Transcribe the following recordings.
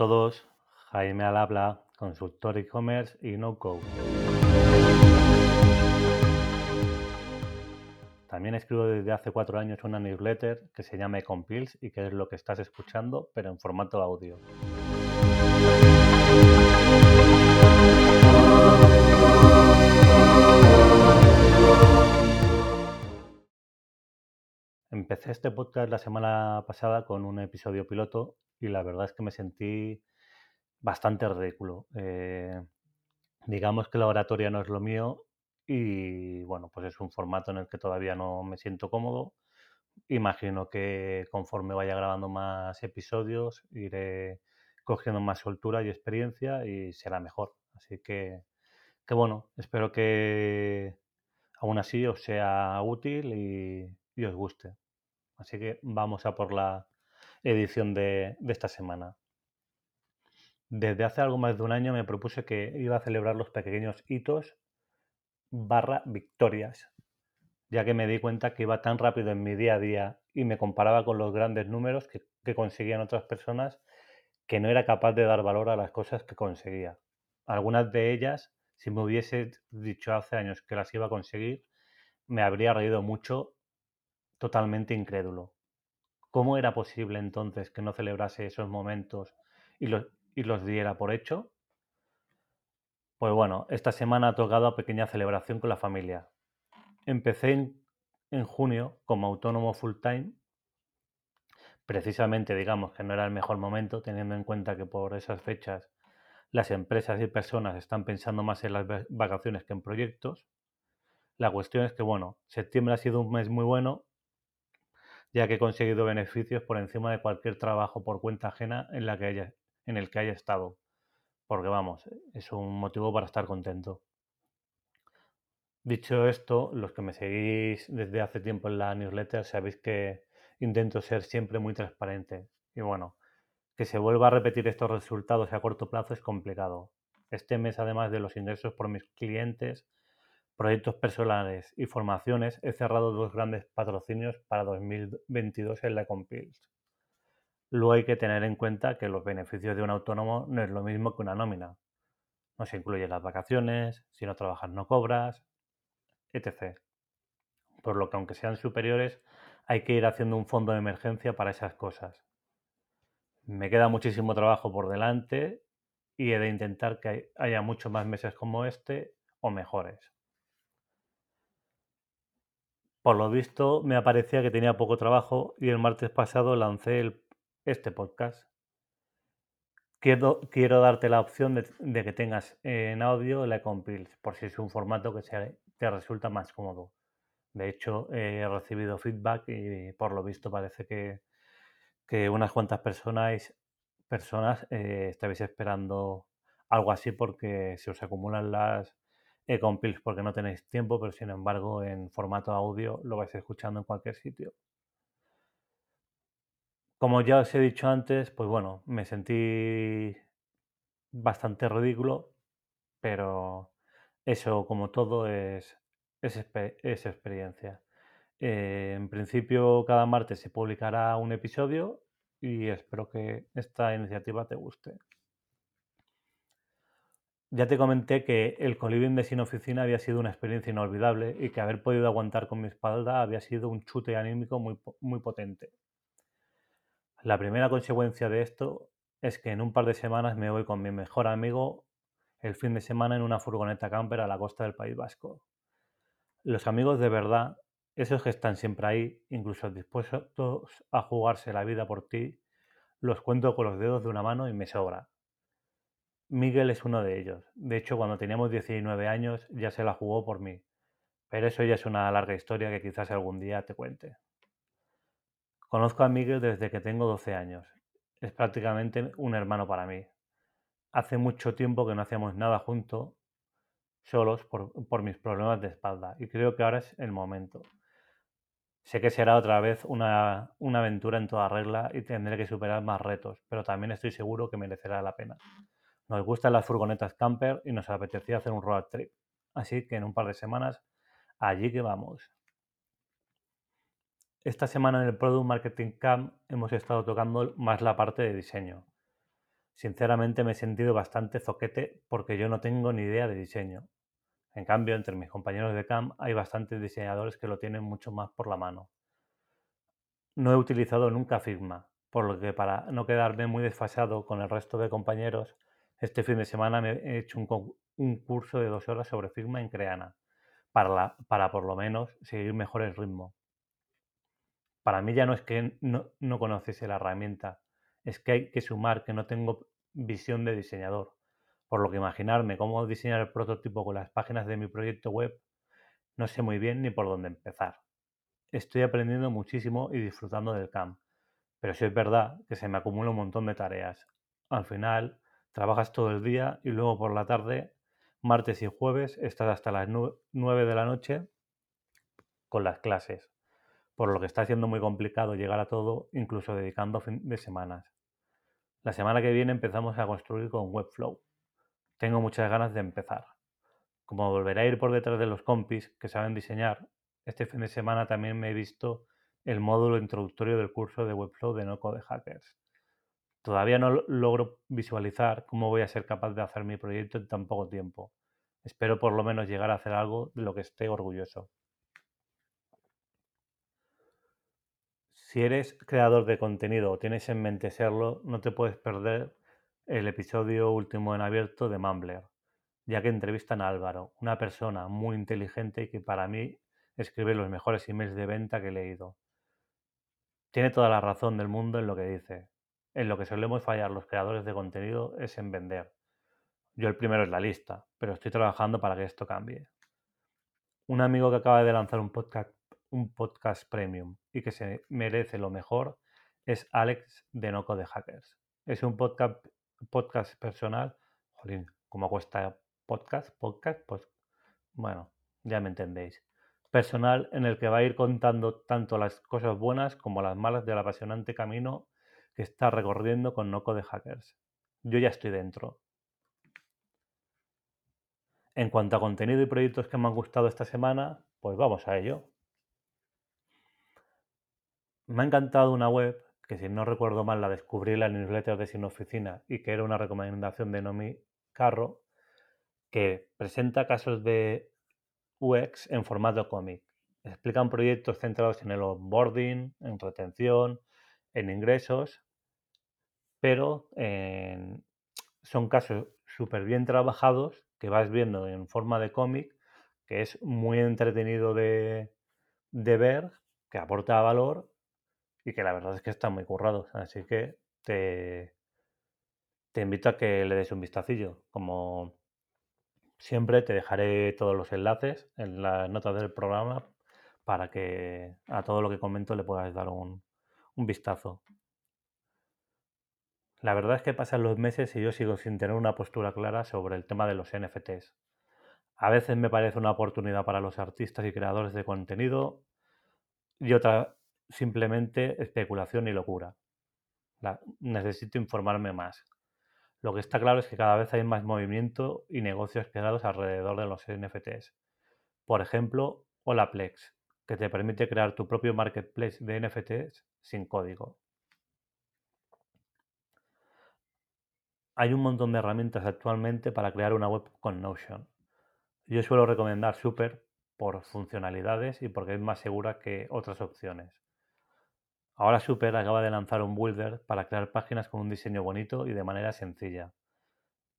Todos, Jaime al habla, consultor e-commerce y no-code. También escribo desde hace cuatro años una newsletter que se llama Ecompiles y que es lo que estás escuchando, pero en formato audio. Empecé este podcast la semana pasada con un episodio piloto y la verdad es que me sentí bastante ridículo. Eh, digamos que la oratoria no es lo mío y bueno, pues es un formato en el que todavía no me siento cómodo. Imagino que conforme vaya grabando más episodios iré cogiendo más soltura y experiencia y será mejor. Así que, que bueno, espero que aún así os sea útil y, y os guste. Así que vamos a por la edición de, esta semana. Desde hace algo más de un año me propuse que iba a celebrar los pequeños hitos barra victorias, ya que me di cuenta que iba tan rápido en mi día a día y me comparaba con los grandes números que, que conseguían otras personas que no era capaz de dar valor a las cosas que conseguía. Algunas de ellas, si me hubiese dicho hace años que las iba a conseguir, me habría reído mucho totalmente incrédulo. ¿Cómo era posible entonces que no celebrase esos momentos y los, y los diera por hecho? Pues bueno, esta semana ha tocado a pequeña celebración con la familia. Empecé en, en junio como autónomo full time. Precisamente digamos que no era el mejor momento, teniendo en cuenta que por esas fechas las empresas y personas están pensando más en las vacaciones que en proyectos. La cuestión es que, bueno, septiembre ha sido un mes muy bueno ya que he conseguido beneficios por encima de cualquier trabajo por cuenta ajena en, la que haya, en el que haya estado. Porque vamos, es un motivo para estar contento. Dicho esto, los que me seguís desde hace tiempo en la newsletter sabéis que intento ser siempre muy transparente. Y bueno, que se vuelva a repetir estos resultados a corto plazo es complicado. Este mes, además de los ingresos por mis clientes, proyectos personales y formaciones, he cerrado dos grandes patrocinios para 2022 en la Compils. Luego hay que tener en cuenta que los beneficios de un autónomo no es lo mismo que una nómina. No se incluyen las vacaciones, si no trabajas no cobras, etc. Por lo que aunque sean superiores, hay que ir haciendo un fondo de emergencia para esas cosas. Me queda muchísimo trabajo por delante y he de intentar que haya muchos más meses como este o mejores. Por lo visto, me aparecía que tenía poco trabajo y el martes pasado lancé este podcast. Quiero, quiero, darte la opción de, que tengas en audio la Compils, por si es un formato que te resulta más cómodo. De hecho, he recibido feedback y por lo visto parece que, unas cuantas personas, personas eh, esperando algo así porque se os acumulan las, Ecompiles porque no tenéis tiempo, pero sin embargo en formato audio lo vais escuchando en cualquier sitio. Como ya os he dicho antes, pues bueno, me sentí bastante ridículo, pero eso como todo es, es, experiencia. Eh, en principio cada martes se publicará un episodio y espero que esta iniciativa te guste. Ya te comenté que el coliving de sin oficina había sido una experiencia inolvidable y que haber podido aguantar con mi espalda había sido un chute anímico muy, muy potente. La primera consecuencia de esto es que en un par de semanas me voy con mi mejor amigo el fin de semana en una furgoneta camper a la costa del País Vasco. Los amigos de verdad, esos que están siempre ahí, incluso dispuestos a jugarse la vida por ti, los cuento con los dedos de una mano y me sobra. Miguel es uno de ellos. De hecho, cuando teníamos 19 años ya se la jugó por mí. Pero eso ya es una larga historia que quizás algún día te cuente. Conozco a Miguel desde que tengo 12 años. Es prácticamente un hermano para mí. Hace mucho tiempo que no hacíamos nada juntos, solos, por, mis problemas de espalda. Y creo que ahora es el momento. Sé que será otra vez una aventura en toda regla y tendré que superar más retos, pero también estoy seguro que merecerá la pena. Nos gustan las furgonetas camper y nos apetecía hacer un road trip. Así que en un par de semanas, allí que vamos. Esta semana en el Product Marketing Camp hemos estado tocando más la parte de diseño. Sinceramente me he sentido bastante zoquete porque yo no tengo ni idea de diseño. En cambio, entre mis compañeros de CAM hay bastantes diseñadores que lo tienen mucho más por la mano. No he utilizado nunca Figma, por lo que para no quedarme muy desfasado con el resto de compañeros, este fin de semana me he hecho un, curso de dos horas sobre Figma en Creana, para, para por lo menos seguir mejor el ritmo. Para mí ya no es que no, no la herramienta, es que hay que sumar que no tengo visión de diseñador, por lo que imaginarme cómo diseñar el prototipo con las páginas de mi proyecto web no sé muy bien ni por dónde empezar. Estoy aprendiendo muchísimo y disfrutando del camp, pero sí es verdad que se me acumula un montón de tareas. Al final, trabajas todo el día y luego por la tarde, martes y jueves, estás hasta las 9 de la noche con las clases por lo que está siendo muy complicado llegar a todo, incluso dedicando fin de semanas. La semana que viene empezamos a construir con Webflow. Tengo muchas ganas de empezar. Como volveré a ir por detrás de los compis que saben diseñar, este fin de semana también me he visto el módulo introductorio del curso de Webflow de No Code Hackers. Todavía no logro visualizar cómo voy a ser capaz de hacer mi proyecto en tan poco tiempo. Espero por lo menos llegar a hacer algo de lo que esté orgulloso. Si eres creador de contenido o tienes en mente serlo, no te puedes perder el episodio último en abierto de Mumbler, ya que entrevistan a Álvaro, una persona muy inteligente que para mí escribe los mejores emails de venta que he leído. Tiene toda la razón del mundo en lo que dice. En lo que solemos fallar los creadores de contenido es en vender. Yo el primero es la lista, pero estoy trabajando para que esto cambie. Un amigo que acaba de lanzar un podcast un podcast premium y que se merece lo mejor es Alex de Noco de Hackers. Es un podcast, podcast personal. Jolín, ¿cómo cuesta podcast? Podcast, pues bueno, ya me entendéis. Personal en el que va a ir contando tanto las cosas buenas como las malas del apasionante camino que está recorriendo con Noco de Hackers. Yo ya estoy dentro. En cuanto a contenido y proyectos que me han gustado esta semana, pues vamos a ello. Me ha encantado una web que, si no recuerdo mal, la descubrí en la newsletter de Sin Oficina y que era una recomendación de Nomi Carro, que presenta casos de UX en formato cómic. Explican proyectos centrados en el onboarding, en retención, en ingresos, pero son casos súper bien trabajados que vas viendo en forma de cómic, que es muy entretenido de, ver, que aporta valor y que la verdad es que están muy currados. Así que te, te invito a que le des un vistacillo. Como siempre, te dejaré todos los enlaces en las notas del programa para que a todo lo que comento le puedas dar un, un vistazo. La verdad es que pasan los meses y yo sigo sin tener una postura clara sobre el tema de los NFTs. A veces me parece una oportunidad para los artistas y creadores de contenido y otra simplemente especulación y locura. necesito informarme más. Lo que está claro es que cada vez hay más movimiento y negocios creados alrededor de los NFTs. Por ejemplo, Olaplex, que te permite crear tu propio marketplace de NFTs sin código. Hay un montón de herramientas actualmente para crear una web con Notion. Yo suelo recomendar Super por funcionalidades y porque es más segura que otras opciones. Ahora Super acaba de lanzar un builder para crear páginas con un diseño bonito y de manera sencilla.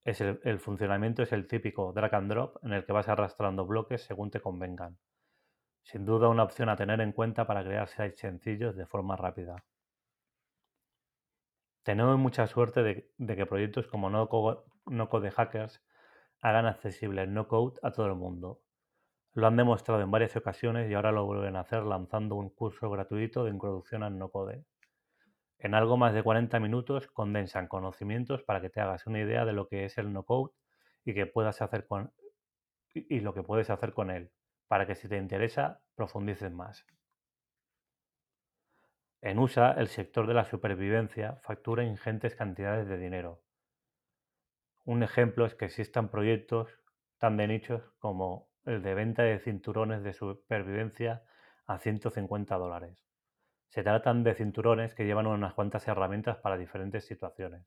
el, funcionamiento es el típico drag and drop en el que vas arrastrando bloques según te convengan. Sin duda una opción a tener en cuenta para crear sites sencillos de forma rápida. Tenemos mucha suerte de, que proyectos como no code Hackers hagan accesible el no code a todo el mundo lo han demostrado en varias ocasiones y ahora lo vuelven a hacer lanzando un curso gratuito de introducción al no-code. En algo más de 40 minutos condensan conocimientos para que te hagas una idea de lo que es el y, puedas hacer con, y lo que puedes hacer con él, para que si te interesa profundices más. En USA, el sector de la supervivencia factura ingentes cantidades de dinero. Un ejemplo es que existan proyectos tan de nichos como el de venta de cinturones de supervivencia a 150 dólares. Se tratan de cinturones que llevan unas cuantas herramientas para diferentes situaciones.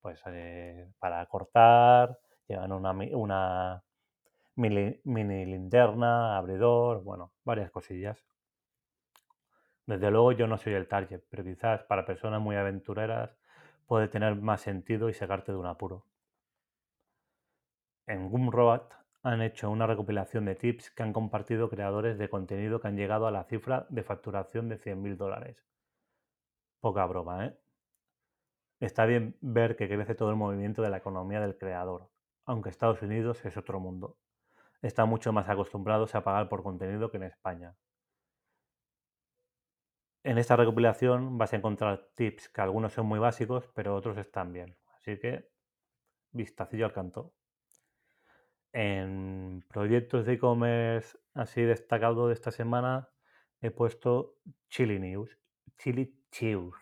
pues eh, para cortar, llevan una, una mini, linterna, abridor, bueno, varias cosillas. Desde luego yo no soy el target, pero quizás para personas muy aventureras puede tener más sentido y sacarte de un apuro. En Gumroad han hecho una recopilación de tips que han compartido creadores de contenido que han llegado a la cifra de facturación de 100.000 dólares. Poca broma, ¿eh? Está bien ver que crece todo el movimiento de la economía del creador, aunque Estados Unidos es otro mundo. Están mucho más acostumbrados a pagar por contenido que en España. En esta recopilación vas a encontrar tips que algunos son muy básicos, pero otros están bien. Así que, vistacillo al canto. En proyectos de e-commerce así destacado de esta semana he puesto Chili News, Chili Chews,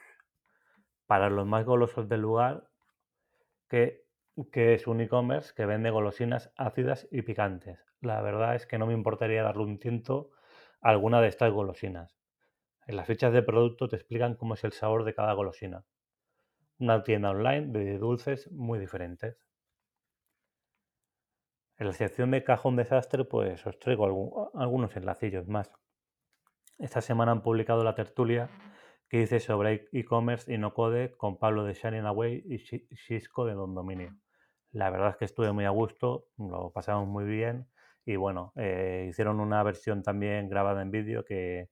para los más golosos del lugar, que, que es un e-commerce que vende golosinas ácidas y picantes. La verdad es que no me importaría darle un tiento a alguna de estas golosinas. En las fichas de producto te explican cómo es el sabor de cada golosina. Una tienda online de dulces muy diferentes. En la sección de cajón desastre, pues os traigo algunos enlacillos más. Esta semana han publicado la tertulia que dice sobre e-commerce y no code con Pablo de Shining Away y Cisco de Don Dominio. La verdad es que estuve muy a gusto, lo pasamos muy bien y bueno, eh, hicieron una versión también grabada en vídeo que,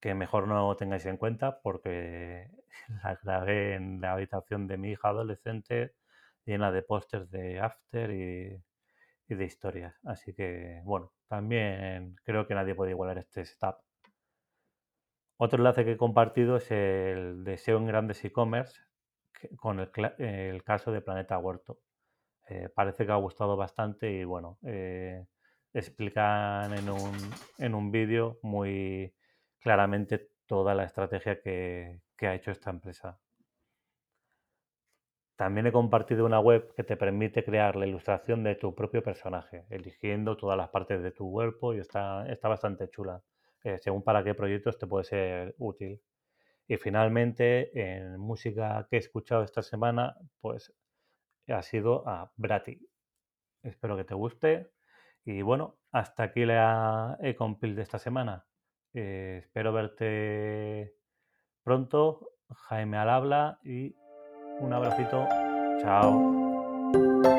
que mejor no tengáis en cuenta porque la grabé en la habitación de mi hija adolescente llena de pósters de After y de historias. Así que, bueno, también creo que nadie puede igualar este setup. Otro enlace que he compartido es el de SEO en grandes e-commerce con el, caso de Planeta Huerto. Eh, parece que ha gustado bastante y bueno, eh, explican en un, en un vídeo muy claramente toda la estrategia que ha hecho esta empresa. También he compartido una web que te permite crear la ilustración de tu propio personaje, eligiendo todas las partes de tu cuerpo y está, está bastante chula, eh, según para qué proyectos te puede ser útil. Y finalmente, en música que he escuchado esta semana, pues ha sido a Brati. Espero que te guste. Y bueno, hasta aquí la e-compil de esta semana. Eh, espero verte pronto. Jaime al habla y un abracito. Chao.